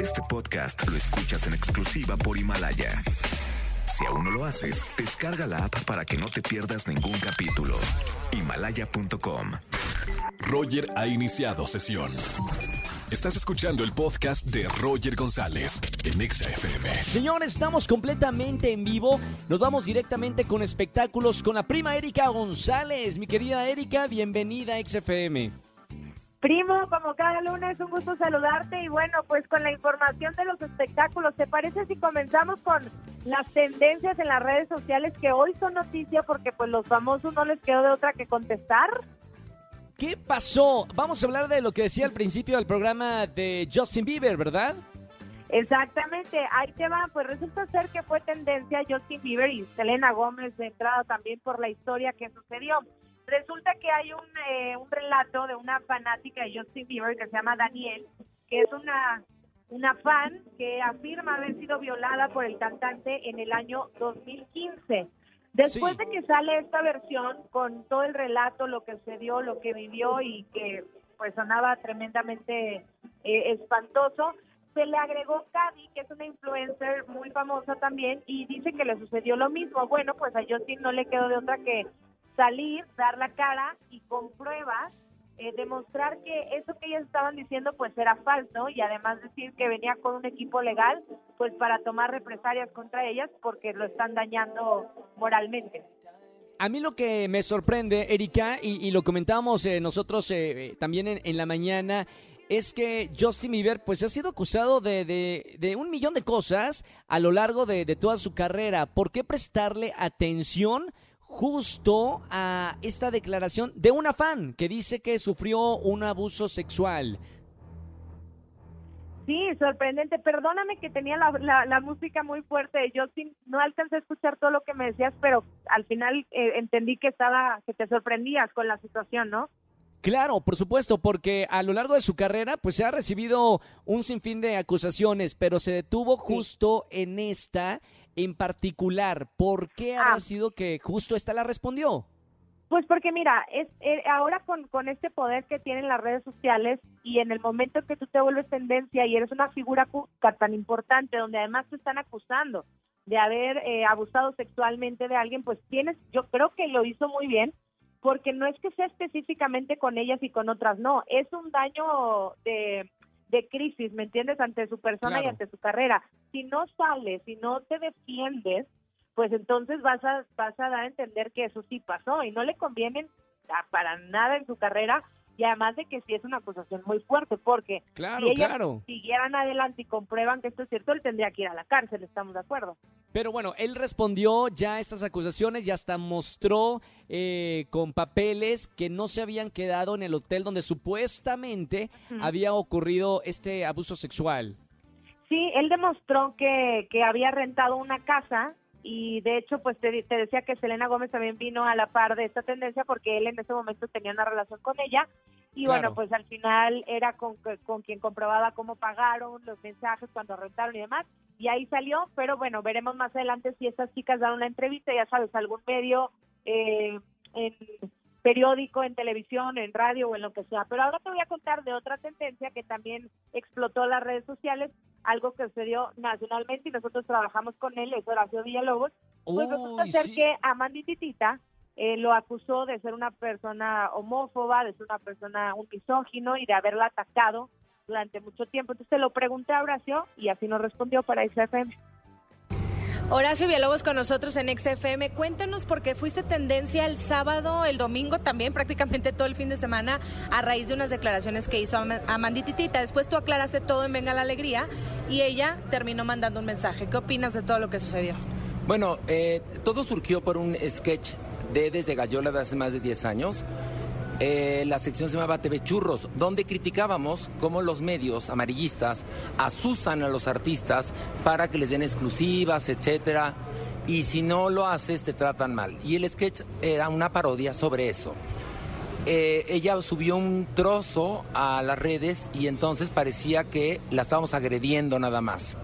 Este podcast lo escuchas en exclusiva por Himalaya. Si aún no lo haces, descarga la app para que no te pierdas ningún capítulo. Himalaya.com. Roger ha iniciado sesión. Estás escuchando el podcast de Roger González en XFM. Señores, estamos completamente en vivo. Nos vamos directamente con espectáculos con la prima Erika González. Mi querida Erika, bienvenida a XFM. Primo, como cada lunes, un gusto saludarte y bueno, pues con la información de los espectáculos, ¿te parece si comenzamos con las tendencias en las redes sociales que hoy son noticia porque pues los famosos no les quedó de otra que contestar? ¿Qué pasó? Vamos a hablar de lo que decía al principio del programa de Justin Bieber, ¿verdad? Exactamente, ahí te va, pues resulta ser que fue tendencia Justin Bieber y Selena Gómez de entrada también por la historia que sucedió. Resulta que hay un, eh, un relato de una fanática de Justin Bieber que se llama Daniel, que es una, una fan que afirma haber sido violada por el cantante en el año 2015. Después de que sale esta versión con todo el relato, lo que sucedió, lo que vivió y que pues sonaba tremendamente eh, espantoso, se le agregó Cady, que es una influencer muy famosa también, y dice que le sucedió lo mismo. Bueno, pues a Justin no le quedó de otra que salir, dar la cara y con pruebas eh, demostrar que eso que ellas estaban diciendo pues era falso y además decir que venía con un equipo legal pues para tomar represalias contra ellas porque lo están dañando moralmente. A mí lo que me sorprende, Erika, y, lo comentábamos eh, nosotros eh, también en, la mañana, es que Justin Bieber pues ha sido acusado de, de, un millón de cosas a lo largo de toda su carrera. ¿Por qué prestarle atención? Justo a esta declaración de una fan que dice que sufrió un abuso sexual. Sí, sorprendente. Perdóname que tenía la, música muy fuerte. Yo sí, no alcancé a escuchar todo lo que me decías, pero al final eh, entendí que estaba, que te sorprendías con la situación, ¿no? Claro, por supuesto, porque a lo largo de su carrera, pues se ha recibido un sinfín de acusaciones, pero se detuvo justo en esta en particular. ¿Por qué ha ah. sido que justo esta la respondió? Pues porque mira, es eh, ahora con, con este poder que tienen las redes sociales y en el momento que tú te vuelves tendencia y eres una figura tan importante donde además te están acusando de haber eh, abusado sexualmente de alguien, pues tienes, yo creo que lo hizo muy bien porque no es que sea específicamente con ellas y con otras, no, es un daño de de crisis, ¿me entiendes? Ante su persona y ante su carrera. Si no sales, si no te defiendes, pues entonces vas a, vas a dar a entender que eso sí pasó y no le conviene para nada en su carrera y además de que sí es una acusación muy fuerte, porque claro, si claro. siguieran adelante y comprueban que esto es cierto, él tendría que ir a la cárcel, estamos de acuerdo. Pero bueno, él respondió ya a estas acusaciones y hasta mostró eh, con papeles que no se habían quedado en el hotel donde supuestamente había ocurrido este abuso sexual. Sí, él demostró que, que había rentado una casa y de hecho pues te, decía que Selena Gómez también vino a la par de esta tendencia porque él en ese momento tenía una relación con ella y bueno pues al final era con, con quien comprobaba cómo pagaron los mensajes cuando rentaron y demás y ahí salió pero bueno veremos más adelante si estas chicas dan una entrevista ya sabes algún medio eh, en periódico, en televisión, en radio o en lo que sea. Pero ahora te voy a contar de otra tendencia que también explotó las redes sociales, algo que sucedió nacionalmente y nosotros trabajamos con él, es Horacio Villalobos. Pues resulta ser que Amanda Titita eh, lo acusó de ser una persona homófoba, de ser una persona un misógino y de haberla atacado durante mucho tiempo. Entonces te lo pregunté a Horacio y así nos respondió para XFM. Horacio Villalobos con nosotros en XFM. Cuéntanos porque fuiste tendencia el sábado, el domingo también, prácticamente todo el fin de semana, a raíz de unas declaraciones que hizo Amandititita. Después tú aclaraste todo en Venga la Alegría y ella terminó mandando un mensaje. ¿Qué opinas de todo lo que sucedió? Bueno, eh, todo surgió por un sketch de Desde Gallola de hace más de 10 años eh, la sección se llamaba TV Churros, donde criticábamos cómo los medios amarillistas asusan a los artistas para que les den exclusivas, etcétera, y si no lo haces te tratan mal. Y el sketch era una parodia sobre eso. Eh, ella subió un trozo a las redes y entonces parecía que la estábamos agrediendo nada más.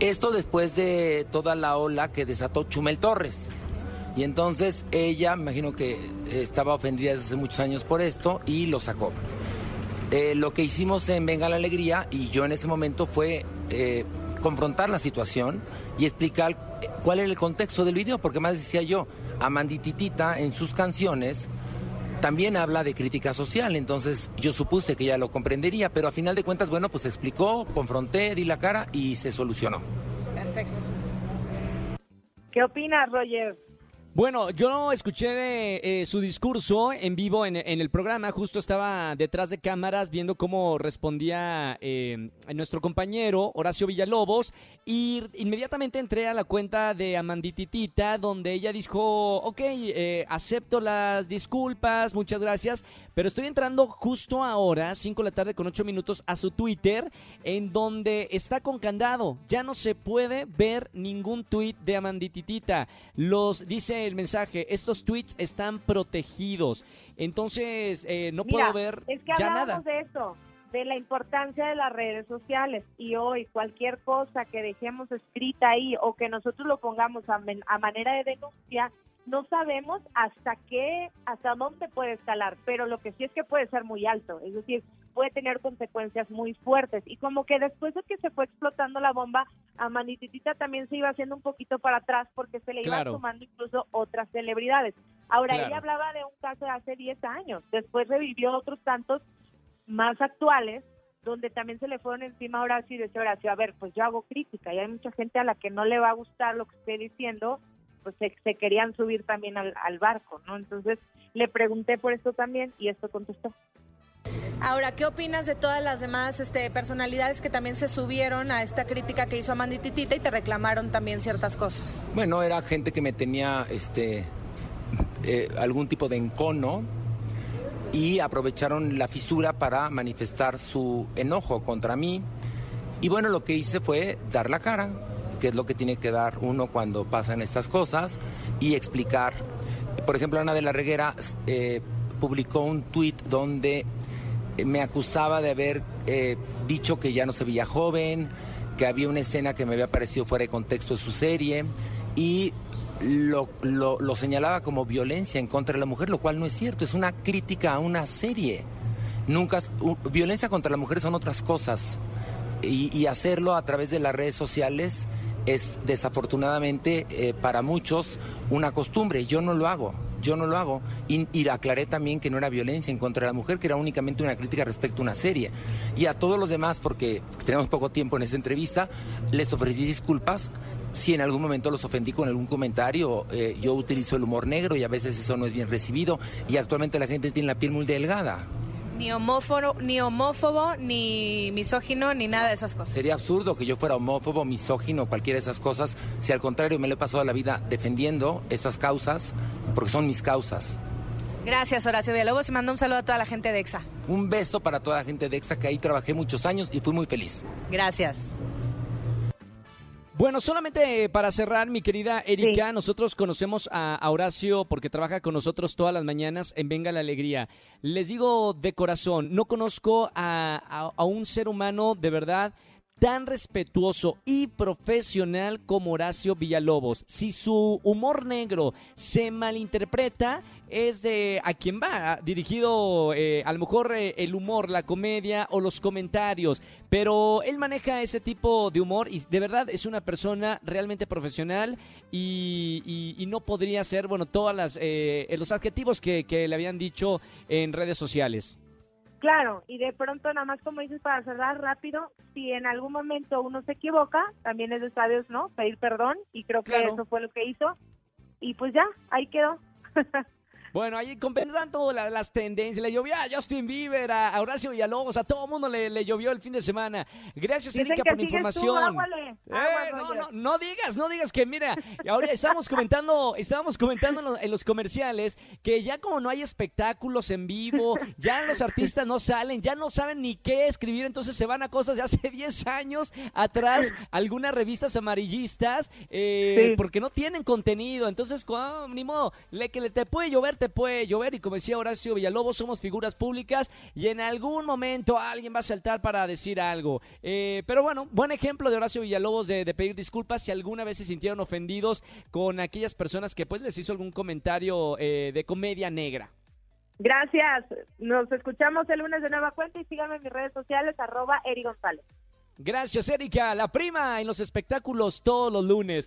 Esto después de toda la ola que desató Chumel Torres. Y entonces ella, me imagino que estaba ofendida desde hace muchos años por esto y lo sacó. Eh, lo que hicimos en Venga la Alegría y yo en ese momento fue eh, confrontar la situación y explicar eh, cuál era el contexto del video, porque más decía yo, Amandititita en sus canciones también habla de crítica social, entonces yo supuse que ella lo comprendería, pero a final de cuentas, bueno, pues explicó, confronté, di la cara y se solucionó. Perfecto. ¿Qué opinas, Roger? Bueno, yo escuché eh, su discurso en vivo en, en, el programa, justo estaba detrás de cámaras viendo cómo respondía eh, nuestro compañero Horacio Villalobos y inmediatamente entré a la cuenta de Amandititita donde ella dijo, ok, eh, acepto las disculpas, muchas gracias, pero estoy entrando justo ahora, 5 de la tarde con 8 minutos, a su Twitter en donde está con candado, ya no se puede ver ningún tweet de Amandititita, los dice el mensaje, estos tweets están protegidos. Entonces, eh, no Mira, puedo ver es que ya hablamos nada. de eso, de la importancia de las redes sociales y hoy cualquier cosa que dejemos escrita ahí o que nosotros lo pongamos a, men- a manera de denuncia, no sabemos hasta qué, hasta dónde puede escalar, pero lo que sí es que puede ser muy alto, es decir, puede tener consecuencias muy fuertes y como que después de que se fue explotando la bomba, a Manititita también se iba haciendo un poquito para atrás porque se le iban Claro. sumando incluso otras celebridades. Ahora, Claro. ella hablaba de un caso de hace 10 años, después revivió otros tantos más actuales, donde también se le fueron encima a Horacio y decía Horacio, a ver, pues yo hago crítica y hay mucha gente a la que no le va a gustar lo que esté diciendo, pues se, se querían subir también al, al barco, ¿no? Entonces le pregunté por esto también y esto contestó. Ahora, ¿qué opinas de todas las demás este, personalidades que también se subieron a esta crítica que hizo Amanda Titita y te reclamaron también ciertas cosas? Bueno, era gente que me tenía este eh, algún tipo de encono y aprovecharon la fisura para manifestar su enojo contra mí. Y bueno, lo que hice fue dar la cara, que es lo que tiene que dar uno cuando pasan estas cosas, y explicar. Por ejemplo, Ana de la Reguera eh, publicó un tuit donde me acusaba de haber eh, dicho que ya no se veía joven, que había una escena que me había parecido fuera de contexto de su serie y lo, lo- lo señalaba como violencia en contra de la mujer, lo cual no es cierto, es una crítica a una serie. Nunca, violencia contra la mujer son otras cosas y, y hacerlo a través de las redes sociales es desafortunadamente eh, para muchos una costumbre. Yo no lo hago, yo no lo hago. Y, y aclaré también que no era violencia en contra de la mujer, que era únicamente una crítica respecto a una serie. Y a todos los demás, porque tenemos poco tiempo en esta entrevista, les ofrecí disculpas. Si en algún momento los ofendí con algún comentario, eh, yo utilizo el humor negro y a veces eso no es bien recibido. Y actualmente la gente tiene la piel muy delgada. Ni homófobo, ni homófobo, ni misógino, ni nada de esas cosas. Sería absurdo que yo fuera homófobo, misógino, cualquiera de esas cosas, si al contrario me lo he pasado la vida defendiendo estas causas, porque son mis causas. Gracias, Horacio Villalobos, y mando un saludo a toda la gente de EXA. Un beso para toda la gente de EXA, que ahí trabajé muchos años y fui muy feliz. Gracias. Bueno, solamente para cerrar, mi querida Erika, nosotros conocemos a, a Horacio porque trabaja con nosotros todas las mañanas en Venga la Alegría. Les digo de corazón, no conozco a, a- a un ser humano de verdad tan respetuoso y profesional como Horacio Villalobos. Si su humor negro se malinterpreta, es de a quien va dirigido eh, a lo mejor eh, el humor, la comedia o los comentarios, pero él maneja ese tipo de humor y de verdad es una persona realmente profesional y, no podría ser, bueno, todas eh, los adjetivos que le habían dicho en redes sociales. Claro, y de pronto nada más como dices para cerrar rápido, si en algún momento uno se equivoca, también es de sabios, ¿no? Pedir perdón y creo que Claro. eso fue lo que hizo y pues ya, ahí quedó. Bueno, ahí comprenderán todas la- las tendencias. Le llovió a Justin Bieber, a Horacio Villalobos, a todo el mundo le, le llovió el fin de semana. Gracias, Dicen Erika, por la tú, información. Eh, no, no, no digas, no digas que mira, ahora estábamos comentando, estábamos comentando en los, en los comerciales que ya como no hay espectáculos en vivo, ya los artistas no salen, ya no saben ni qué escribir, entonces se van a cosas de hace 10 años atrás, algunas revistas amarillistas, eh, Sí. porque no tienen contenido, entonces ni modo, le que le te puede llover, te puede llover, y como decía Horacio Villalobos, somos figuras públicas y en algún momento alguien va a saltar para decir algo. Eh, pero bueno, buen ejemplo de Horacio Villalobos de, de pedir disculpas si alguna vez se sintieron ofendidos con aquellas personas que pues les hizo algún comentario eh, de comedia negra. Gracias. Nos escuchamos el lunes de nueva cuenta y síganme en mis redes sociales, arroba Eri González. Gracias, Erika. La prima en los espectáculos todos los lunes.